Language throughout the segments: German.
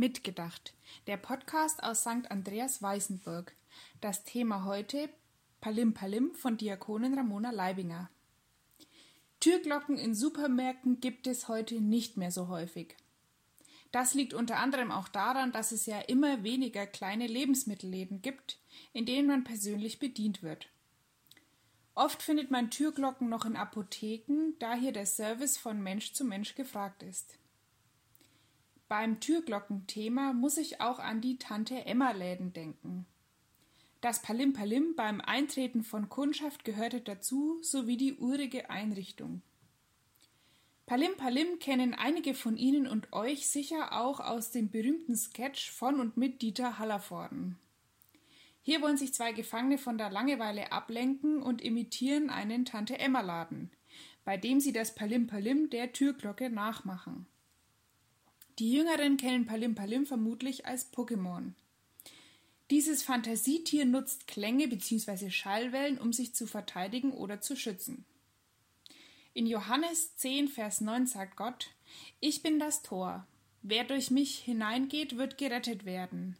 Mitgedacht, der Podcast aus St. Andreas Weißenburg. Das Thema heute Palim Palim von Diakonin Ramona Leibinger. Türglocken in Supermärkten gibt es heute nicht mehr so häufig. Das liegt unter anderem auch daran, dass es ja immer weniger kleine Lebensmittelläden gibt, in denen man persönlich bedient wird. Oft findet man Türglocken noch in Apotheken, da hier der Service von Mensch zu Mensch gefragt ist. Beim Türglockenthema muss ich auch an die Tante-Emma-Läden denken. Das Palim-Palim beim Eintreten von Kundschaft gehörte dazu, sowie die urige Einrichtung. Palim-Palim kennen einige von Ihnen und euch sicher auch aus dem berühmten Sketch von und mit Dieter Hallervorden. Hier wollen sich zwei Gefangene von der Langeweile ablenken und imitieren einen Tante-Emma-Laden, bei dem sie das Palim-Palim der Türglocke nachmachen. Die Jüngeren kennen Palim Palim vermutlich als Pokémon. Dieses Fantasietier nutzt Klänge bzw. Schallwellen, um sich zu verteidigen oder zu schützen. In Johannes 10, Vers 9 sagt Gott: Ich bin das Tor. Wer durch mich hineingeht, wird gerettet werden.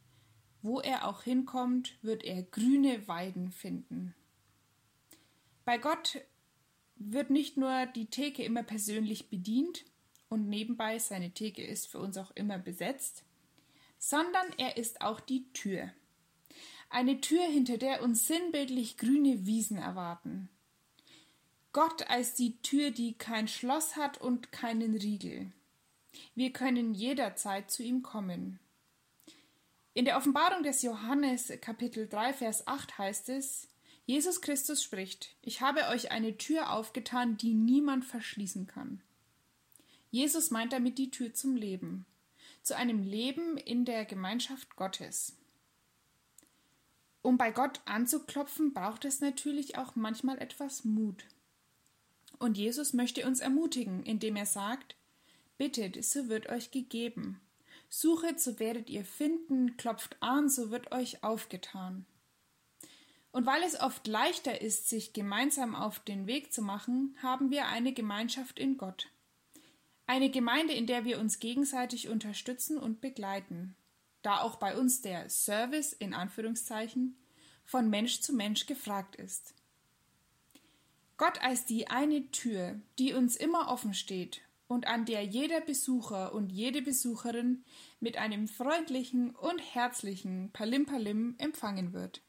Wo er auch hinkommt, wird er grüne Weiden finden. Bei Gott wird nicht nur die Theke immer persönlich bedient, und nebenbei seine Theke ist für uns auch immer besetzt, sondern er ist auch die Tür. Eine Tür, hinter der uns sinnbildlich grüne Wiesen erwarten. Gott als die Tür, die kein Schloss hat und keinen Riegel. Wir können jederzeit zu ihm kommen. In der Offenbarung des Johannes Kapitel 3 Vers 8 heißt es, Jesus Christus spricht, ich habe euch eine Tür aufgetan, die niemand verschließen kann. Jesus meint damit die Tür zum Leben, zu einem Leben in der Gemeinschaft Gottes. Um bei Gott anzuklopfen, braucht es natürlich auch manchmal etwas Mut. Und Jesus möchte uns ermutigen, indem er sagt, Bittet, so wird euch gegeben. Suchet, so werdet ihr finden, klopft an, so wird euch aufgetan. Und weil es oft leichter ist, sich gemeinsam auf den Weg zu machen, haben wir eine Gemeinschaft in Gott. Eine Gemeinde, in der wir uns gegenseitig unterstützen und begleiten, da auch bei uns der Service in Anführungszeichen von Mensch zu Mensch gefragt ist. Gott als die eine Tür, die uns immer offen steht und an der jeder Besucher und jede Besucherin mit einem freundlichen und herzlichen Palim Palim empfangen wird.